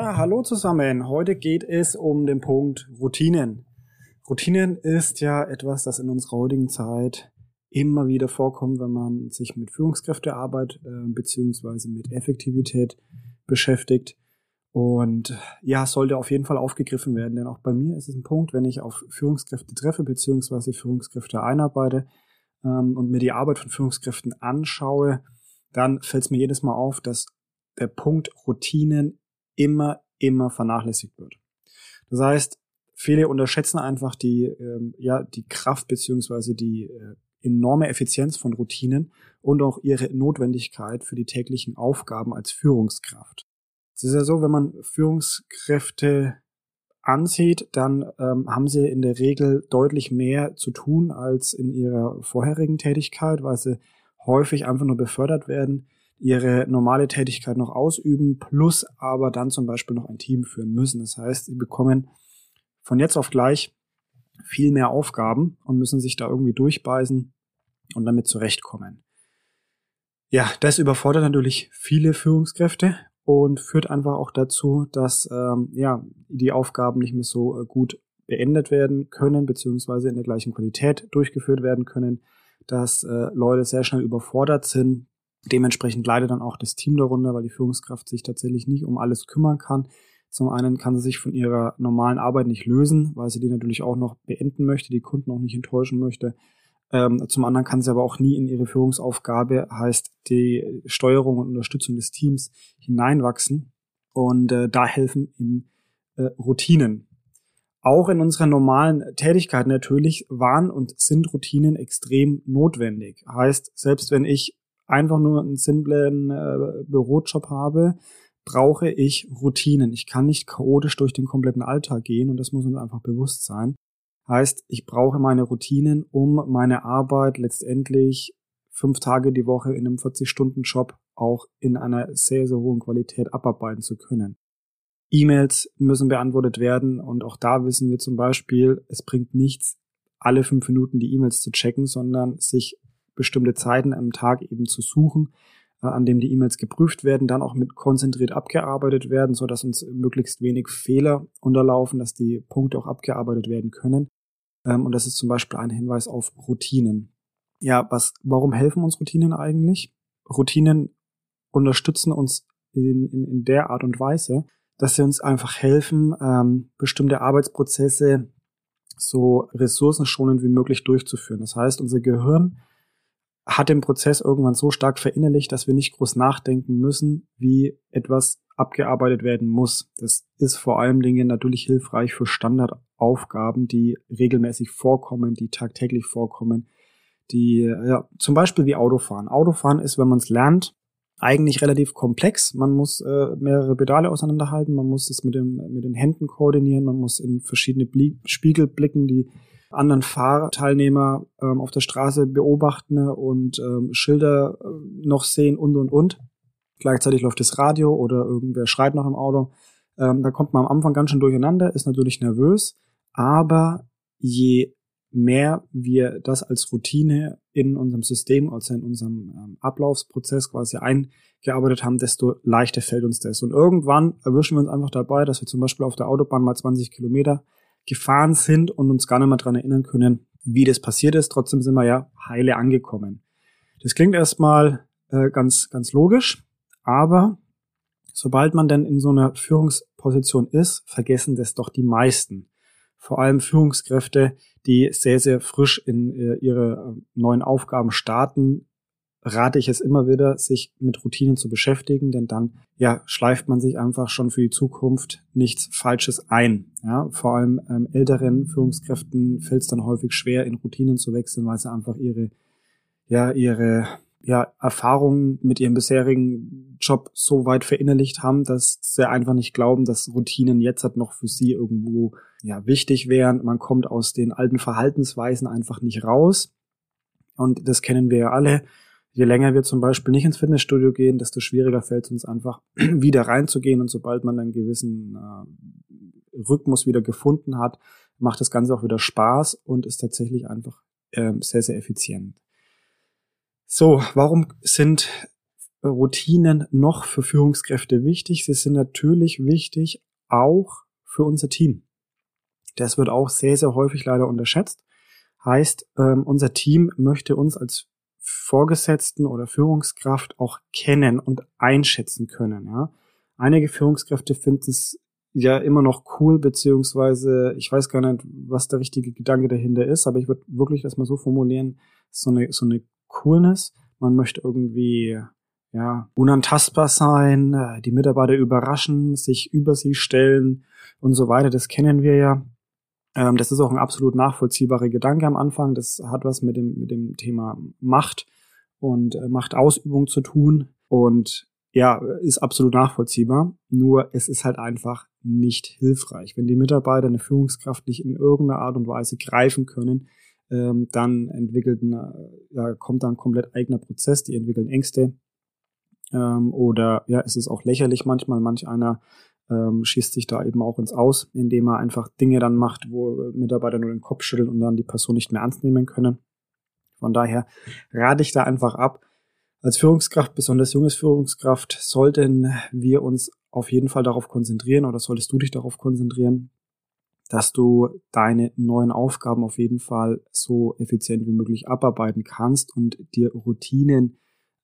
Ja, hallo zusammen. Heute geht es um den Punkt Routinen. Routinen ist ja etwas, das in unserer heutigen Zeit immer wieder vorkommt, wenn man sich mit Führungskräftearbeit äh, beziehungsweise mit Effektivität beschäftigt. Und ja, sollte auf jeden Fall aufgegriffen werden, denn auch bei mir ist es ein Punkt, wenn ich auf Führungskräfte treffe beziehungsweise Führungskräfte einarbeite ähm, und mir die Arbeit von Führungskräften anschaue, dann fällt es mir jedes Mal auf, dass der Punkt Routinen immer, immer vernachlässigt wird. Das heißt, viele unterschätzen einfach die, ähm, ja, die Kraft beziehungsweise die äh, enorme Effizienz von Routinen und auch ihre Notwendigkeit für die täglichen Aufgaben als Führungskraft. Es ist ja so, wenn man Führungskräfte ansieht, dann ähm, haben sie in der Regel deutlich mehr zu tun als in ihrer vorherigen Tätigkeit, weil sie häufig einfach nur befördert werden ihre normale Tätigkeit noch ausüben, plus aber dann zum Beispiel noch ein Team führen müssen. Das heißt, sie bekommen von jetzt auf gleich viel mehr Aufgaben und müssen sich da irgendwie durchbeißen und damit zurechtkommen. Ja, das überfordert natürlich viele Führungskräfte und führt einfach auch dazu, dass ähm, ja die Aufgaben nicht mehr so äh, gut beendet werden können, beziehungsweise in der gleichen Qualität durchgeführt werden können, dass äh, Leute sehr schnell überfordert sind, Dementsprechend leidet dann auch das Team darunter, weil die Führungskraft sich tatsächlich nicht um alles kümmern kann. Zum einen kann sie sich von ihrer normalen Arbeit nicht lösen, weil sie die natürlich auch noch beenden möchte, die Kunden auch nicht enttäuschen möchte. Ähm, zum anderen kann sie aber auch nie in ihre Führungsaufgabe, heißt die Steuerung und Unterstützung des Teams, hineinwachsen. Und äh, da helfen ihm äh, Routinen. Auch in unserer normalen Tätigkeit natürlich waren und sind Routinen extrem notwendig. Heißt, selbst wenn ich einfach nur einen simplen äh, Bürojob habe, brauche ich Routinen. Ich kann nicht chaotisch durch den kompletten Alltag gehen und das muss uns einfach bewusst sein. Heißt, ich brauche meine Routinen, um meine Arbeit letztendlich fünf Tage die Woche in einem 40-Stunden-Job auch in einer sehr, sehr hohen Qualität abarbeiten zu können. E-Mails müssen beantwortet werden und auch da wissen wir zum Beispiel, es bringt nichts, alle fünf Minuten die E-Mails zu checken, sondern sich bestimmte Zeiten am Tag eben zu suchen, äh, an dem die E-Mails geprüft werden, dann auch mit konzentriert abgearbeitet werden, so dass uns möglichst wenig Fehler unterlaufen, dass die Punkte auch abgearbeitet werden können. Ähm, und das ist zum Beispiel ein Hinweis auf Routinen. Ja, was, warum helfen uns Routinen eigentlich? Routinen unterstützen uns in, in, in der Art und Weise, dass sie uns einfach helfen, ähm, bestimmte Arbeitsprozesse so ressourcenschonend wie möglich durchzuführen. Das heißt, unser Gehirn hat den Prozess irgendwann so stark verinnerlicht, dass wir nicht groß nachdenken müssen, wie etwas abgearbeitet werden muss. Das ist vor allem Dingen natürlich hilfreich für Standardaufgaben, die regelmäßig vorkommen, die tagtäglich vorkommen, die ja, zum Beispiel wie Autofahren. Autofahren ist, wenn man es lernt, eigentlich relativ komplex. Man muss äh, mehrere Pedale auseinanderhalten, man muss das mit, dem, mit den Händen koordinieren, man muss in verschiedene Blie Spiegel blicken, die anderen Fahrteilnehmer ähm, auf der Straße beobachten und ähm, Schilder äh, noch sehen und und und. Gleichzeitig läuft das Radio oder irgendwer schreit noch im Auto. Ähm, da kommt man am Anfang ganz schön durcheinander, ist natürlich nervös, aber je mehr wir das als Routine in unserem System, also in unserem ähm, Ablaufsprozess quasi eingearbeitet haben, desto leichter fällt uns das. Und irgendwann erwischen wir uns einfach dabei, dass wir zum Beispiel auf der Autobahn mal 20 Kilometer gefahren sind und uns gar nicht mehr dran erinnern können, wie das passiert ist. Trotzdem sind wir ja heile angekommen. Das klingt erstmal äh, ganz, ganz logisch, aber sobald man dann in so einer Führungsposition ist, vergessen das doch die meisten. Vor allem Führungskräfte, die sehr, sehr frisch in äh, ihre äh, neuen Aufgaben starten, rate ich es immer wieder, sich mit Routinen zu beschäftigen, denn dann ja schleift man sich einfach schon für die Zukunft nichts Falsches ein. Ja, vor allem ähm, älteren Führungskräften fällt es dann häufig schwer, in Routinen zu wechseln, weil sie einfach ihre ja ihre ja, Erfahrungen mit ihrem bisherigen Job so weit verinnerlicht haben, dass sie einfach nicht glauben, dass Routinen jetzt halt noch für sie irgendwo ja wichtig wären. Man kommt aus den alten Verhaltensweisen einfach nicht raus. Und das kennen wir ja alle je länger wir zum Beispiel nicht ins Fitnessstudio gehen, desto schwieriger fällt es uns einfach wieder reinzugehen. Und sobald man einen gewissen äh, Rhythmus wieder gefunden hat, macht das Ganze auch wieder Spaß und ist tatsächlich einfach äh, sehr, sehr effizient. So, warum sind Routinen noch für Führungskräfte wichtig? Sie sind natürlich wichtig auch für unser Team. Das wird auch sehr, sehr häufig leider unterschätzt. Heißt, ähm, unser Team möchte uns als Vorgesetzten oder Führungskraft auch kennen und einschätzen können. Ja? Einige Führungskräfte finden es ja immer noch cool, beziehungsweise ich weiß gar nicht, was der richtige Gedanke dahinter ist, aber ich würde wirklich das mal so formulieren, so eine, so eine Coolness. Man möchte irgendwie ja, unantastbar sein, äh, die Mitarbeiter überraschen, sich über sie stellen und so weiter. Das kennen wir ja. Ähm, das ist auch ein absolut nachvollziehbarer Gedanke am Anfang. Das hat was mit dem, mit dem Thema Macht und äh, Machtausübung zu tun. Und ja, ist absolut nachvollziehbar. Nur es ist halt einfach nicht hilfreich. Wenn die Mitarbeiter eine Führungskraft nicht in irgendeiner Art und Weise greifen können, ähm, dann entwickelt ein, äh, ja, kommt dann ein komplett eigener Prozess, die entwickeln Ängste. Ähm, oder ja, es ist auch lächerlich manchmal. Manch einer ähm, schießt sich da eben auch ins Aus, indem er einfach Dinge dann macht, wo Mitarbeiter nur den Kopf schütteln und dann die Person nicht mehr ernst nehmen können. Von daher rate ich da einfach ab, als Führungskraft, besonders junges Führungskraft, sollten wir uns auf jeden Fall darauf konzentrieren oder solltest du dich darauf konzentrieren, dass du deine neuen Aufgaben auf jeden Fall so effizient wie möglich abarbeiten kannst und dir Routinen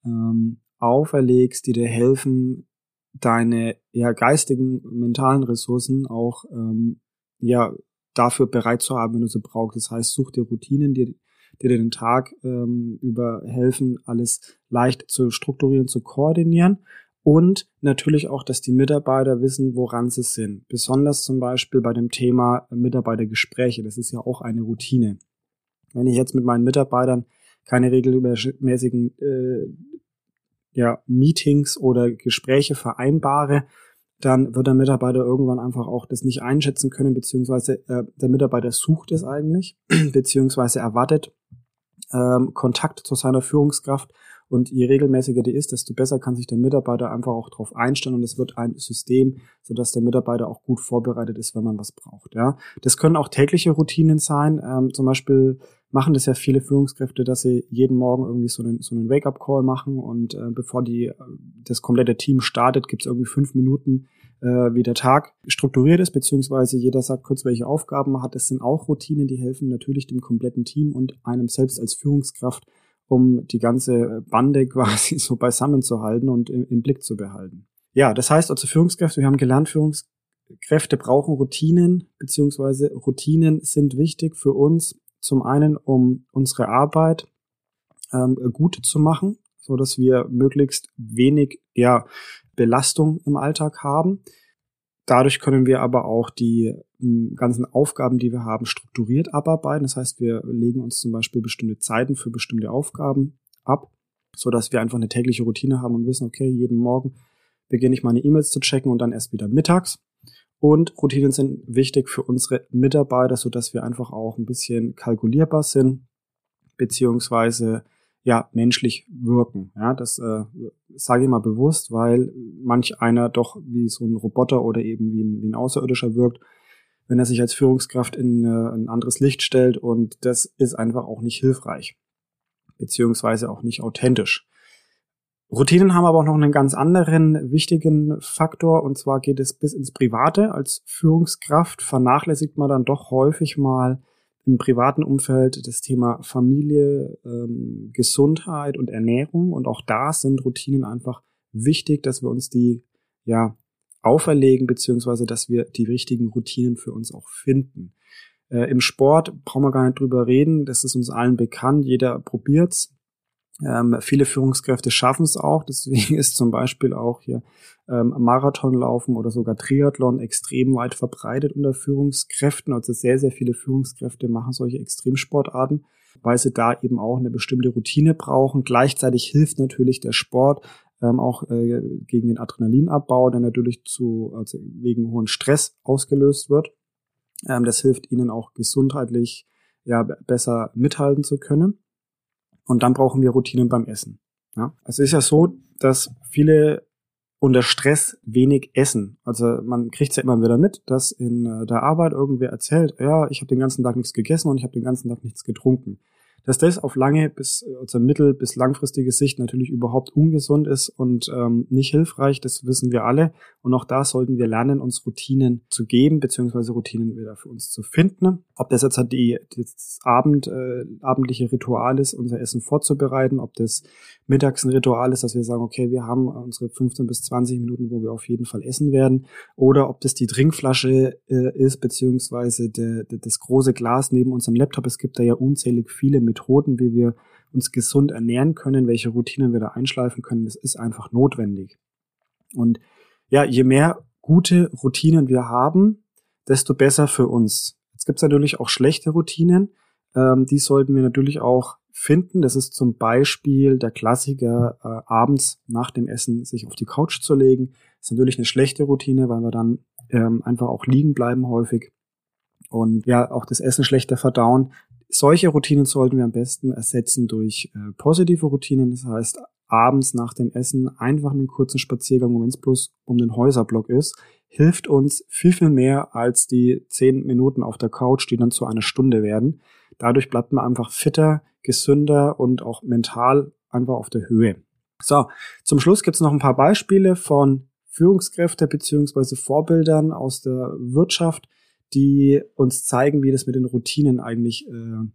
ähm, auferlegst, die dir helfen, deine ja geistigen, mentalen Ressourcen auch ähm, ja dafür bereit zu haben, wenn du sie brauchst. Das heißt, such dir Routinen, die die dir den Tag ähm, über helfen, alles leicht zu strukturieren, zu koordinieren. Und natürlich auch, dass die Mitarbeiter wissen, woran sie sind. Besonders zum Beispiel bei dem Thema Mitarbeitergespräche. Das ist ja auch eine Routine. Wenn ich jetzt mit meinen Mitarbeitern keine regelmäßigen äh, ja, Meetings oder Gespräche vereinbare, dann wird der Mitarbeiter irgendwann einfach auch das nicht einschätzen können, beziehungsweise äh, der Mitarbeiter sucht es eigentlich, beziehungsweise erwartet ähm, Kontakt zu seiner Führungskraft. Und je regelmäßiger die ist, desto besser kann sich der Mitarbeiter einfach auch darauf einstellen und es wird ein System, sodass der Mitarbeiter auch gut vorbereitet ist, wenn man was braucht. Ja, das können auch tägliche Routinen sein. Ähm, zum Beispiel machen das ja viele Führungskräfte, dass sie jeden Morgen irgendwie so einen, so einen Wake-up-Call machen und äh, bevor die äh, das komplette Team startet, gibt es irgendwie fünf Minuten, äh, wie der Tag strukturiert ist, beziehungsweise jeder sagt kurz, welche Aufgaben man hat. Das sind auch Routinen, die helfen natürlich dem kompletten Team und einem selbst als Führungskraft, um die ganze Bande quasi so beisammen zu halten und im, im Blick zu behalten. Ja, das heißt also Führungskräfte, wir haben gelernt, Führungskräfte brauchen Routinen, beziehungsweise Routinen sind wichtig für uns, zum einen, um unsere Arbeit ähm, gut zu machen, so dass wir möglichst wenig ja, Belastung im Alltag haben. Dadurch können wir aber auch die hm, ganzen Aufgaben, die wir haben, strukturiert abarbeiten. Das heißt, wir legen uns zum Beispiel bestimmte Zeiten für bestimmte Aufgaben ab, so dass wir einfach eine tägliche Routine haben und wissen, okay, jeden Morgen beginne ich meine E-Mails zu checken und dann erst wieder mittags. Und Routinen sind wichtig für unsere Mitarbeiter, so dass wir einfach auch ein bisschen kalkulierbar sind, beziehungsweise ja menschlich wirken. Ja, das äh, sage ich mal bewusst, weil manch einer doch wie so ein Roboter oder eben wie ein, wie ein Außerirdischer wirkt, wenn er sich als Führungskraft in äh, ein anderes Licht stellt und das ist einfach auch nicht hilfreich, beziehungsweise auch nicht authentisch. Routinen haben aber auch noch einen ganz anderen wichtigen Faktor und zwar geht es bis ins Private. Als Führungskraft vernachlässigt man dann doch häufig mal im privaten Umfeld das Thema Familie, ähm, Gesundheit und Ernährung. Und auch da sind Routinen einfach wichtig, dass wir uns die ja auferlegen, beziehungsweise dass wir die richtigen Routinen für uns auch finden. Äh, Im Sport brauchen wir gar nicht drüber reden, das ist uns allen bekannt, jeder probiert's. Ähm, viele Führungskräfte schaffen es auch, deswegen ist zum Beispiel auch hier ähm, Marathonlaufen oder sogar Triathlon extrem weit verbreitet unter Führungskräften. Also sehr, sehr viele Führungskräfte machen solche Extremsportarten, weil sie da eben auch eine bestimmte Routine brauchen. Gleichzeitig hilft natürlich der Sport ähm, auch äh, gegen den Adrenalinabbau, der natürlich zu, also wegen hohen Stress ausgelöst wird. Ähm, das hilft ihnen auch gesundheitlich ja, besser mithalten zu können. Und dann brauchen wir Routinen beim Essen. Ja? Also ist ja so, dass viele unter Stress wenig essen. Also man kriegt es ja immer wieder mit, dass in äh, der Arbeit irgendwer erzählt, ja, ich habe den ganzen Tag nichts gegessen und ich habe den ganzen Tag nichts getrunken. Dass das auf lange bis also mittel- bis langfristige Sicht natürlich überhaupt ungesund ist und ähm, nicht hilfreich, das wissen wir alle. Und auch da sollten wir lernen, uns Routinen zu geben, beziehungsweise Routinen wieder für uns zu finden. Ob das jetzt halt die, das Abend, äh, abendliche Ritual ist, unser Essen vorzubereiten, ob das mittags ein Ritual ist, dass wir sagen, okay, wir haben unsere 15 bis 20 Minuten, wo wir auf jeden Fall essen werden, oder ob das die Trinkflasche äh, ist, beziehungsweise de, de, das große Glas neben unserem Laptop. Es gibt da ja unzählig viele Methoden, wie wir uns gesund ernähren können, welche Routinen wir da einschleifen können. Das ist einfach notwendig. Und ja, je mehr gute Routinen wir haben, desto besser für uns. Jetzt gibt es natürlich auch schlechte Routinen. Ähm, die sollten wir natürlich auch finden. Das ist zum Beispiel der Klassiker, äh, abends nach dem Essen sich auf die Couch zu legen. Das ist natürlich eine schlechte Routine, weil wir dann ähm, einfach auch liegen bleiben häufig und ja, auch das Essen schlechter verdauen. Solche Routinen sollten wir am besten ersetzen durch äh, positive Routinen. Das heißt, abends nach dem Essen einfach einen kurzen Spaziergang, wenn es bloß um den Häuserblock ist, hilft uns viel, viel mehr als die zehn Minuten auf der Couch, die dann zu einer Stunde werden. Dadurch bleibt man einfach fitter, gesünder und auch mental einfach auf der Höhe. So, zum Schluss gibt's noch ein paar Beispiele von Führungskräfte beziehungsweise Vorbildern aus der Wirtschaft, die uns zeigen, wie das mit den Routinen eigentlich äh,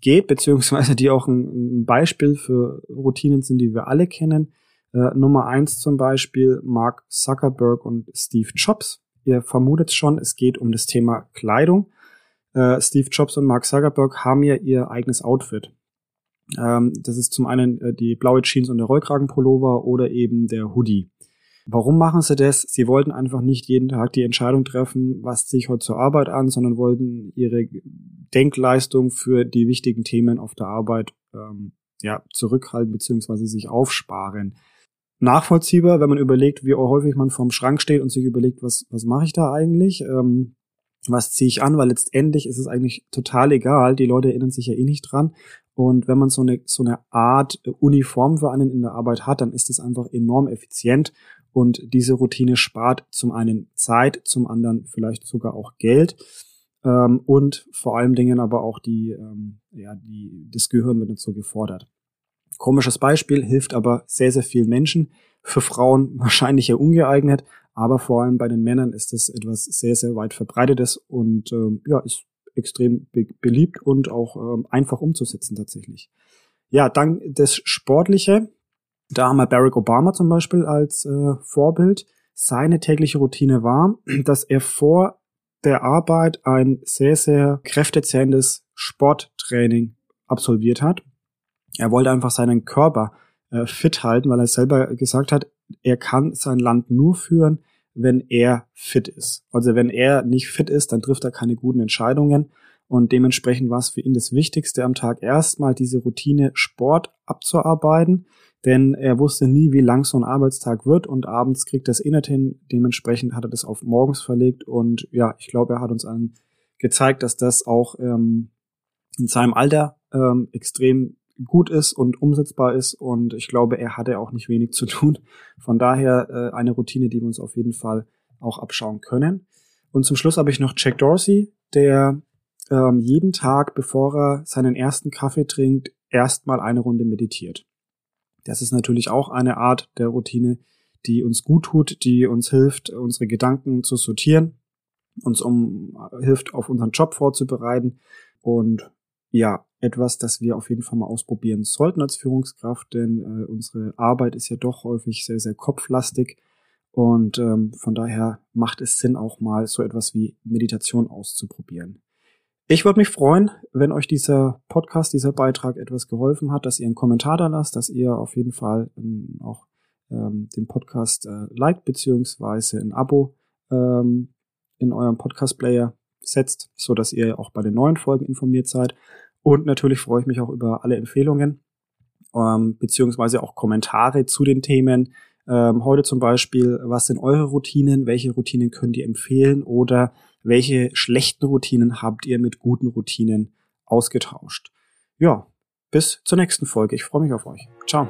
geht, beziehungsweise die auch ein, ein, Beispiel für Routinen sind, die wir alle kennen. Äh, Nummer eins zum Beispiel Mark Zuckerberg und Steve Jobs. Ihr vermutet schon, es geht um das Thema Kleidung. Äh, Steve Jobs und Mark Zuckerberg haben ja ihr eigenes Outfit. Ähm, das ist zum einen äh, die blaue Jeans und der Rollkragenpullover oder eben der Hoodie. Warum machen sie das? Sie wollten einfach nicht jeden Tag die Entscheidung treffen, was ziehe ich heute zur Arbeit an, sondern wollten ihre Denkleistung für die wichtigen Themen auf der Arbeit ähm, ja, zurückhalten bzw. sich aufsparen. Nachvollziehbar, wenn man überlegt, wie häufig man vorm Schrank steht und sich überlegt, was, was mache ich da eigentlich? Ähm, was ziehe ich an, weil letztendlich ist es eigentlich total egal. Die Leute erinnern sich ja eh nicht dran. Und wenn man so eine, so eine Art Uniform für einen in der Arbeit hat, dann ist es einfach enorm effizient und diese Routine spart zum einen Zeit, zum anderen vielleicht sogar auch Geld. Ähm, und vor allen Dingen aber auch die, ähm, ja, die, das Gehirn wird nicht so gefordert. Komisches Beispiel, hilft aber sehr, sehr vielen Menschen. Für Frauen wahrscheinlich ja ungeeignet, aber vor allem bei den Männern ist das etwas sehr, sehr weit verbreitetes und ähm, ja, ist extrem be beliebt und auch ähm, einfach umzusetzen tatsächlich. Ja, dann das Sportliche. Da haben wir Barack Obama zum Beispiel als äh, Vorbild. Seine tägliche Routine war, dass er vor der Arbeit ein sehr, sehr kräftezehrendes Sporttraining absolviert hat. Er wollte einfach seinen Körper äh, fit halten, weil er selber gesagt hat, er kann sein Land nur führen, wenn er fit ist. Also wenn er nicht fit ist, dann trifft er keine guten Entscheidungen. Und dementsprechend war es für ihn das Wichtigste am Tag erstmal diese Routine Sport abzuarbeiten, denn er wusste nie, wie lang so ein Arbeitstag wird und abends kriegt das eh nicht hin. Dementsprechend hat er das auf morgens verlegt und ja, ich glaube, er hat uns allen gezeigt, dass das auch ähm, in seinem Alter ähm, extrem gut ist und umsetzbar ist und ich glaube, er hatte auch nicht wenig zu tun. Von daher äh, eine Routine, die wir uns auf jeden Fall auch abschauen können. Und zum Schluss habe ich noch Jack Dorsey, der ähm, jeden Tag, bevor er seinen ersten Kaffee trinkt, erstmal eine Runde meditiert. Das ist natürlich auch eine Art der Routine, die uns gut tut, die uns hilft, unsere Gedanken zu sortieren, uns um hilft, auf unseren Job vorzubereiten und ja, etwas, das wir auf jeden Fall mal ausprobieren sollten als Führungskraft, denn äh, unsere Arbeit ist ja doch häufig sehr, sehr kopflastig und ähm, von daher macht es Sinn, auch mal so etwas wie Meditation auszuprobieren. Ich würde mich freuen, wenn euch dieser Podcast, dieser Beitrag etwas geholfen hat, dass ihr einen Kommentar da lasst, dass ihr auf jeden Fall ähm, auch ähm, den Podcast äh, liked beziehungsweise ein Abo ähm, in eurem Podcast-Player setzt, so dass ihr auch bei den neuen Folgen informiert seid. Und natürlich freue ich mich auch über alle Empfehlungen ähm, beziehungsweise auch Kommentare zu den Themen. Ähm, heute zum Beispiel, was sind eure Routinen? Welche Routinen könnt ihr empfehlen? Oder welche schlechten Routinen habt ihr mit guten Routinen ausgetauscht? Ja, bis zur nächsten Folge. Ich freue mich auf euch. Ciao.